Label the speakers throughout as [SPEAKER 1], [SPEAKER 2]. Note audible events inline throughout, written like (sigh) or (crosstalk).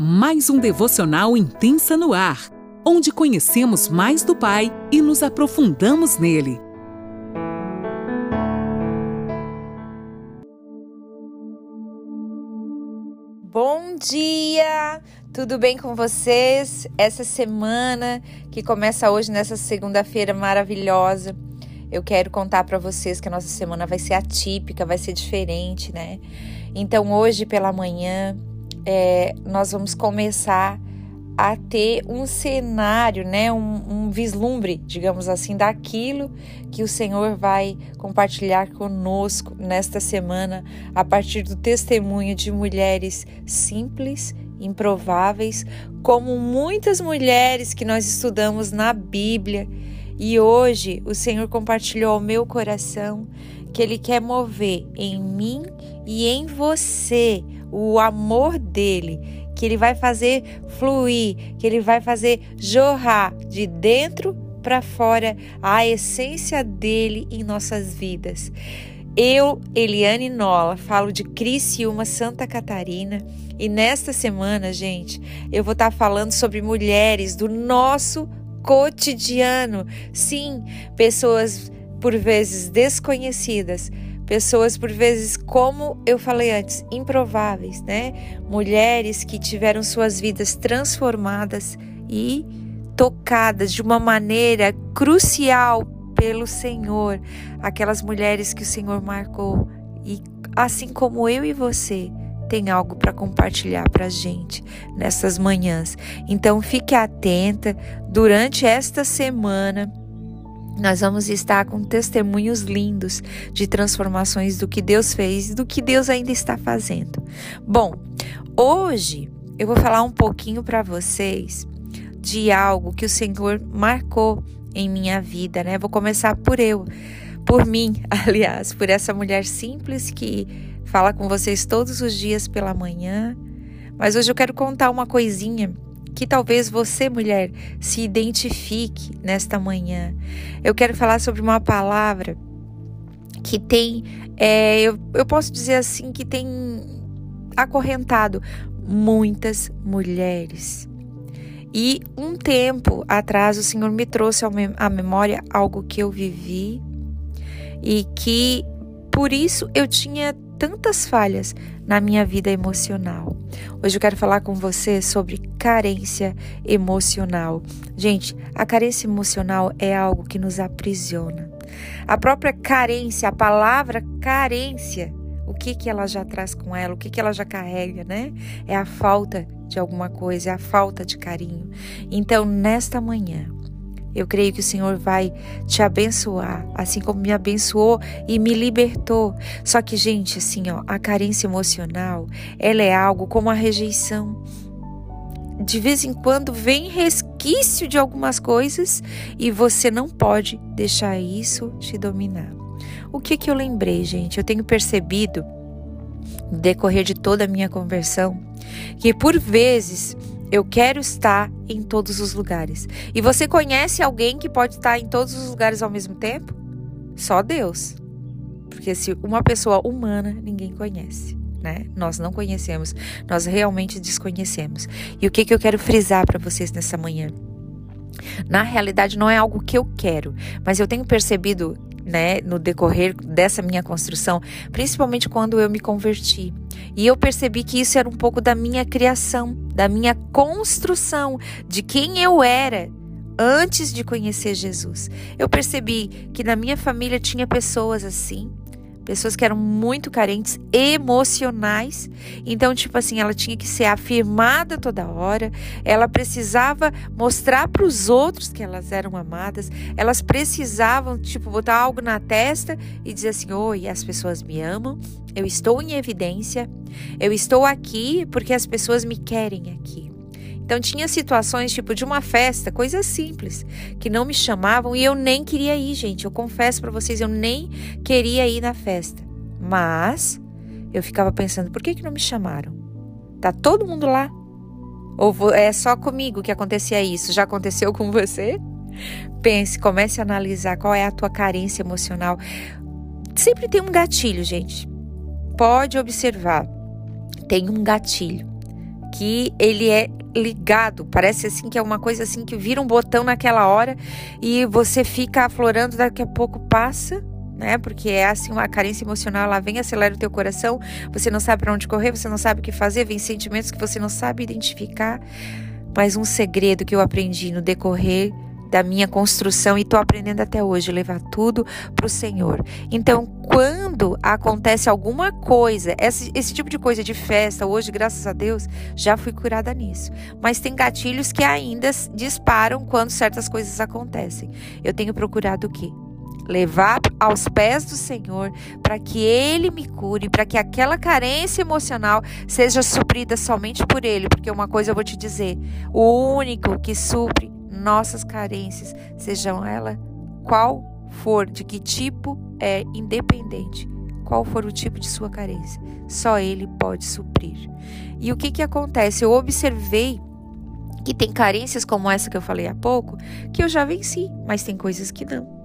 [SPEAKER 1] mais um devocional intensa no ar, onde conhecemos mais do Pai e nos aprofundamos nele.
[SPEAKER 2] Bom dia! Tudo bem com vocês? Essa semana que começa hoje, nessa segunda-feira maravilhosa, eu quero contar para vocês que a nossa semana vai ser atípica, vai ser diferente, né? Então, hoje pela manhã, é, nós vamos começar a ter um cenário, né, um, um, vislumbre, digamos assim, daquilo que o Senhor vai compartilhar conosco nesta semana, a partir do testemunho de mulheres simples, improváveis, como muitas mulheres que nós estudamos na Bíblia. E hoje o Senhor compartilhou ao meu coração que Ele quer mover em mim e em você o amor dele, que ele vai fazer fluir, que ele vai fazer jorrar de dentro para fora a essência dele em nossas vidas. Eu, Eliane Nola, falo de Criciúma, Santa Catarina, e nesta semana, gente, eu vou estar falando sobre mulheres do nosso cotidiano. Sim, pessoas por vezes desconhecidas, pessoas por vezes, como eu falei antes, improváveis, né? Mulheres que tiveram suas vidas transformadas e tocadas de uma maneira crucial pelo Senhor, aquelas mulheres que o Senhor marcou e assim como eu e você, tem algo para compartilhar para a gente nessas manhãs. Então fique atenta durante esta semana nós vamos estar com testemunhos lindos de transformações do que Deus fez e do que Deus ainda está fazendo. Bom, hoje eu vou falar um pouquinho para vocês de algo que o Senhor marcou em minha vida, né? Vou começar por eu, por mim, (laughs) aliás, por essa mulher simples que fala com vocês todos os dias pela manhã. Mas hoje eu quero contar uma coisinha que talvez você, mulher, se identifique nesta manhã. Eu quero falar sobre uma palavra que tem, é, eu, eu posso dizer assim, que tem acorrentado muitas mulheres. E um tempo atrás o Senhor me trouxe à memória algo que eu vivi e que por isso eu tinha tantas falhas na minha vida emocional. Hoje eu quero falar com você sobre carência emocional. Gente, a carência emocional é algo que nos aprisiona. A própria carência, a palavra carência, o que que ela já traz com ela, o que que ela já carrega, né? É a falta de alguma coisa, é a falta de carinho. Então, nesta manhã, eu creio que o Senhor vai te abençoar, assim como me abençoou e me libertou. Só que, gente, assim, ó, a carência emocional, ela é algo como a rejeição. De vez em quando vem resquício de algumas coisas e você não pode deixar isso te dominar. O que que eu lembrei, gente? Eu tenho percebido no decorrer de toda a minha conversão que por vezes eu quero estar em todos os lugares. E você conhece alguém que pode estar em todos os lugares ao mesmo tempo? Só Deus. Porque se uma pessoa humana, ninguém conhece. Né? Nós não conhecemos, nós realmente desconhecemos. E o que, que eu quero frisar para vocês nessa manhã? Na realidade, não é algo que eu quero, mas eu tenho percebido né, no decorrer dessa minha construção, principalmente quando eu me converti. E eu percebi que isso era um pouco da minha criação, da minha construção, de quem eu era antes de conhecer Jesus. Eu percebi que na minha família tinha pessoas assim, pessoas que eram muito carentes emocionais. Então, tipo assim, ela tinha que ser afirmada toda hora, ela precisava mostrar para os outros que elas eram amadas, elas precisavam, tipo, botar algo na testa e dizer assim: oi, as pessoas me amam, eu estou em evidência, eu estou aqui porque as pessoas me querem aqui. Então tinha situações tipo de uma festa, coisas simples, que não me chamavam e eu nem queria ir, gente. Eu confesso para vocês, eu nem queria ir na festa. Mas eu ficava pensando, por que que não me chamaram? Tá todo mundo lá? Ou é só comigo que acontecia isso? Já aconteceu com você? Pense, comece a analisar qual é a tua carência emocional. Sempre tem um gatilho, gente. Pode observar. Tem um gatilho que ele é ligado. Parece assim que é uma coisa assim que vira um botão naquela hora e você fica aflorando, daqui a pouco passa. Né? Porque é assim uma carência emocional, ela vem acelera o teu coração, você não sabe para onde correr, você não sabe o que fazer, vem sentimentos que você não sabe identificar. Mas um segredo que eu aprendi no decorrer da minha construção e estou aprendendo até hoje levar tudo para o Senhor. Então, quando acontece alguma coisa, esse, esse tipo de coisa de festa, hoje, graças a Deus, já fui curada nisso. Mas tem gatilhos que ainda disparam quando certas coisas acontecem. Eu tenho procurado o quê? levar aos pés do Senhor para que Ele me cure, para que aquela carência emocional seja suprida somente por Ele, porque uma coisa eu vou te dizer: o único que supre nossas carências, sejam ela qual for, de que tipo é independente, qual for o tipo de sua carência, só Ele pode suprir. E o que, que acontece? Eu observei que tem carências como essa que eu falei há pouco, que eu já venci, mas tem coisas que não.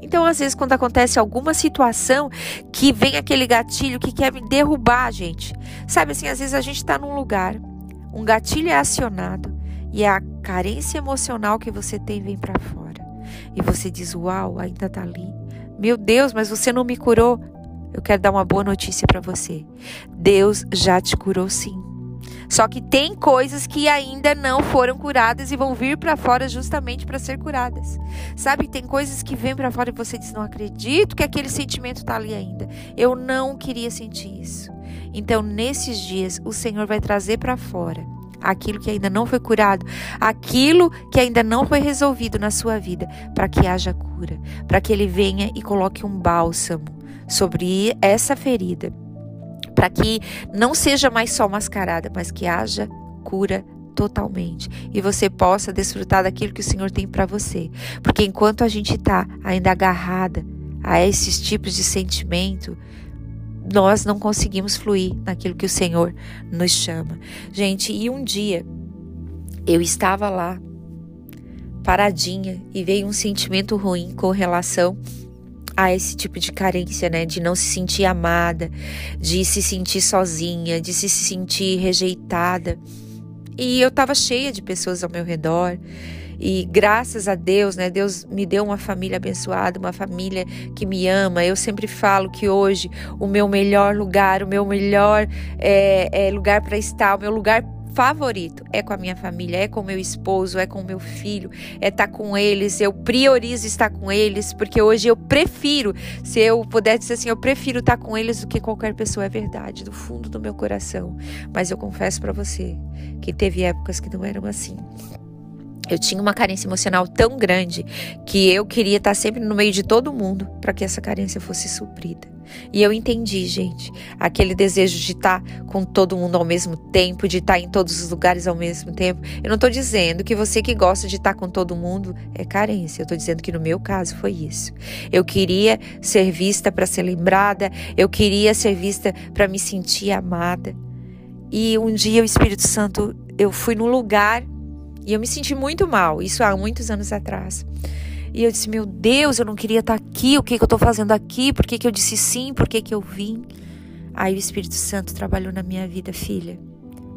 [SPEAKER 2] Então, às vezes, quando acontece alguma situação que vem aquele gatilho que quer me derrubar, gente. Sabe assim, às vezes a gente está num lugar, um gatilho é acionado e a carência emocional que você tem vem para fora. E você diz: Uau, ainda tá ali. Meu Deus, mas você não me curou. Eu quero dar uma boa notícia para você. Deus já te curou sim. Só que tem coisas que ainda não foram curadas e vão vir para fora justamente para ser curadas. Sabe, tem coisas que vêm para fora e você diz: "Não acredito que aquele sentimento está ali ainda. Eu não queria sentir isso". Então, nesses dias, o Senhor vai trazer para fora aquilo que ainda não foi curado, aquilo que ainda não foi resolvido na sua vida, para que haja cura, para que ele venha e coloque um bálsamo sobre essa ferida, para que não seja mais só mascarada, mas que haja cura totalmente e você possa desfrutar daquilo que o Senhor tem para você. Porque enquanto a gente está ainda agarrada a esses tipos de sentimento, nós não conseguimos fluir naquilo que o Senhor nos chama. Gente, e um dia eu estava lá, paradinha, e veio um sentimento ruim com relação a esse tipo de carência, né? De não se sentir amada, de se sentir sozinha, de se sentir rejeitada. E eu estava cheia de pessoas ao meu redor. E graças a Deus, né? Deus me deu uma família abençoada, uma família que me ama. Eu sempre falo que hoje o meu melhor lugar, o meu melhor é, é lugar para estar, o meu lugar favorito é com a minha família, é com meu esposo, é com meu filho, é estar tá com eles. Eu priorizo estar com eles, porque hoje eu prefiro, se eu puder dizer assim, eu prefiro estar com eles do que qualquer pessoa. É verdade, do fundo do meu coração. Mas eu confesso para você que teve épocas que não eram assim. Eu tinha uma carência emocional tão grande que eu queria estar sempre no meio de todo mundo para que essa carência fosse suprida. E eu entendi, gente, aquele desejo de estar com todo mundo ao mesmo tempo, de estar em todos os lugares ao mesmo tempo. Eu não estou dizendo que você que gosta de estar com todo mundo é carência. Eu estou dizendo que no meu caso foi isso. Eu queria ser vista para ser lembrada, eu queria ser vista para me sentir amada. E um dia o Espírito Santo, eu fui num lugar e eu me senti muito mal, isso há muitos anos atrás. E eu disse: Meu Deus, eu não queria estar aqui, o que, que eu estou fazendo aqui? Por que, que eu disse sim? Por que, que eu vim? Aí o Espírito Santo trabalhou na minha vida, filha.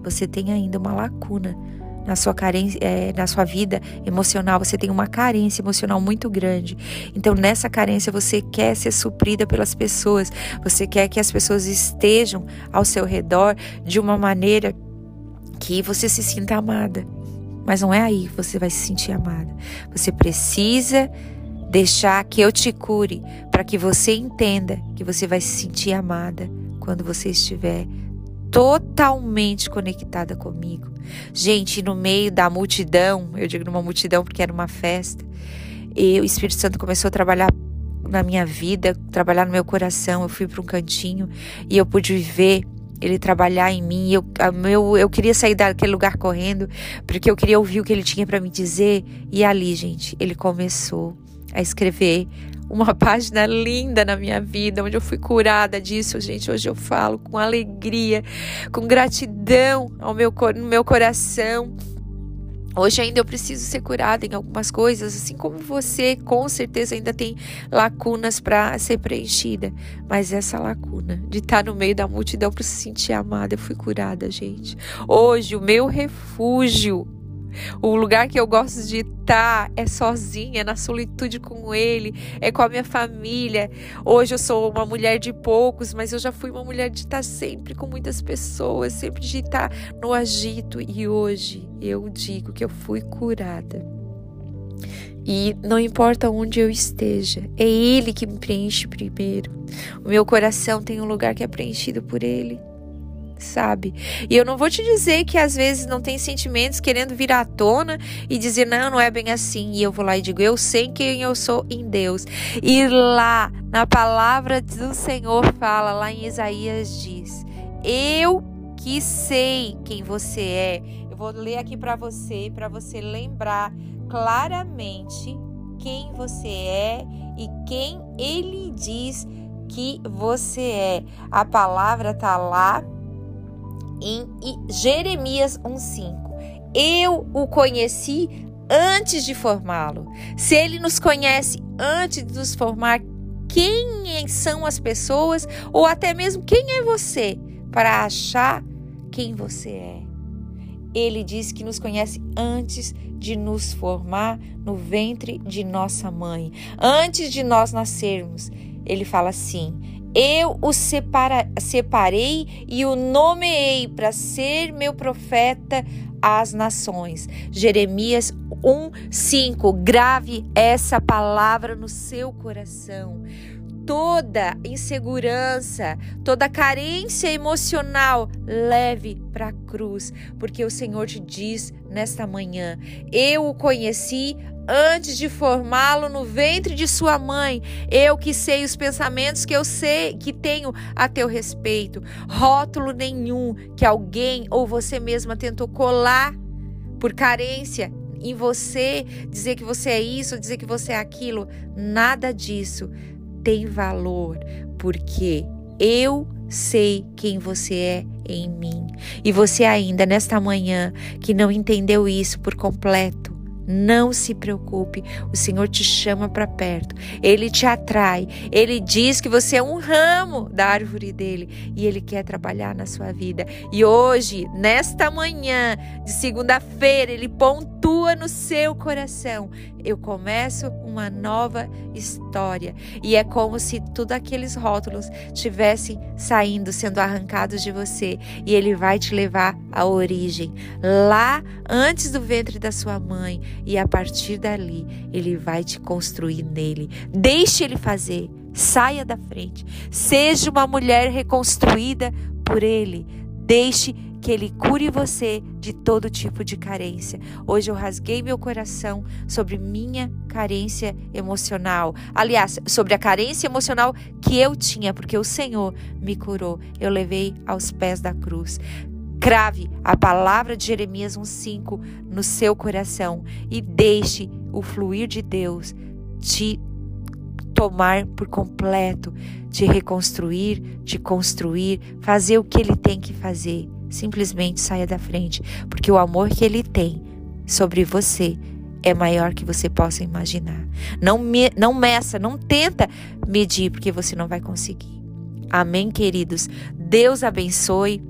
[SPEAKER 2] Você tem ainda uma lacuna na sua carência, é, na sua vida emocional, você tem uma carência emocional muito grande. Então, nessa carência, você quer ser suprida pelas pessoas, você quer que as pessoas estejam ao seu redor de uma maneira que você se sinta amada. Mas não é aí que você vai se sentir amada. Você precisa deixar que eu te cure para que você entenda que você vai se sentir amada quando você estiver totalmente conectada comigo. Gente, no meio da multidão, eu digo numa multidão porque era uma festa, e o Espírito Santo começou a trabalhar na minha vida, trabalhar no meu coração. Eu fui para um cantinho e eu pude ver ele trabalhar em mim. Eu, meu, eu queria sair daquele lugar correndo, porque eu queria ouvir o que ele tinha para me dizer. E ali, gente, ele começou a escrever uma (laughs) página linda na minha vida, onde eu fui curada disso, gente. Hoje eu falo com alegria, com gratidão ao meu, no meu coração. Hoje ainda eu preciso ser curada em algumas coisas, assim como você, com certeza ainda tem lacunas para ser preenchida. Mas essa lacuna de estar no meio da multidão para se sentir amada, eu fui curada, gente. Hoje o meu refúgio o lugar que eu gosto de estar é sozinha, na solitude com ele, é com a minha família. Hoje eu sou uma mulher de poucos, mas eu já fui uma mulher de estar sempre com muitas pessoas, sempre de estar no agito. E hoje eu digo que eu fui curada. E não importa onde eu esteja, é Ele que me preenche primeiro. O meu coração tem um lugar que é preenchido por Ele sabe? E eu não vou te dizer que às vezes não tem sentimentos querendo vir à tona e dizer, não, não é bem assim. E eu vou lá e digo, eu sei quem eu sou em Deus. E lá, na palavra do Senhor, fala, lá em Isaías diz: Eu que sei quem você é. Eu vou ler aqui para você, para você lembrar claramente quem você é e quem ele diz que você é. A palavra tá lá em Jeremias 1:5. Eu o conheci antes de formá-lo. Se ele nos conhece antes de nos formar, quem são as pessoas ou até mesmo quem é você para achar quem você é? Ele diz que nos conhece antes de nos formar no ventre de nossa mãe, antes de nós nascermos. Ele fala assim: eu o separa, separei e o nomeei para ser meu profeta às nações. Jeremias 1:5. Grave essa palavra no seu coração. Toda insegurança, toda carência emocional, leve para a cruz, porque o Senhor te diz nesta manhã: Eu o conheci antes de formá-lo no ventre de sua mãe. Eu que sei os pensamentos que eu sei que tenho a teu respeito. Rótulo nenhum que alguém ou você mesma tentou colar por carência em você, dizer que você é isso, dizer que você é aquilo, nada disso tem valor, porque eu sei quem você é em mim. E você ainda nesta manhã que não entendeu isso por completo, não se preocupe, o Senhor te chama para perto, ele te atrai, ele diz que você é um ramo da árvore dele e ele quer trabalhar na sua vida. E hoje, nesta manhã de segunda-feira, ele pontua no seu coração: eu começo uma nova história. E é como se todos aqueles rótulos tivessem saindo, sendo arrancados de você, e ele vai te levar à origem, lá antes do ventre da sua mãe e a partir dali ele vai te construir nele. Deixe ele fazer. Saia da frente. Seja uma mulher reconstruída por ele. Deixe que ele cure você de todo tipo de carência. Hoje eu rasguei meu coração sobre minha carência emocional. Aliás, sobre a carência emocional que eu tinha, porque o Senhor me curou. Eu levei aos pés da cruz. Crave a palavra de Jeremias 1,5 no seu coração e deixe o fluir de Deus te tomar por completo, te reconstruir, te construir, fazer o que ele tem que fazer. Simplesmente saia da frente, porque o amor que ele tem sobre você é maior que você possa imaginar. Não, me, não meça, não tenta medir, porque você não vai conseguir. Amém, queridos? Deus abençoe.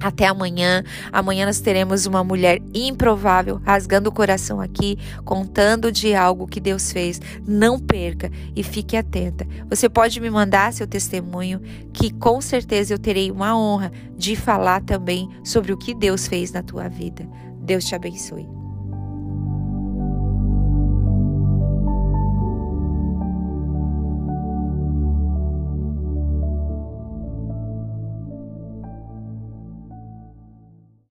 [SPEAKER 2] Até amanhã. Amanhã nós teremos uma mulher improvável rasgando o coração aqui, contando de algo que Deus fez. Não perca e fique atenta. Você pode me mandar seu testemunho, que com certeza eu terei uma honra de falar também sobre o que Deus fez na tua vida. Deus te abençoe.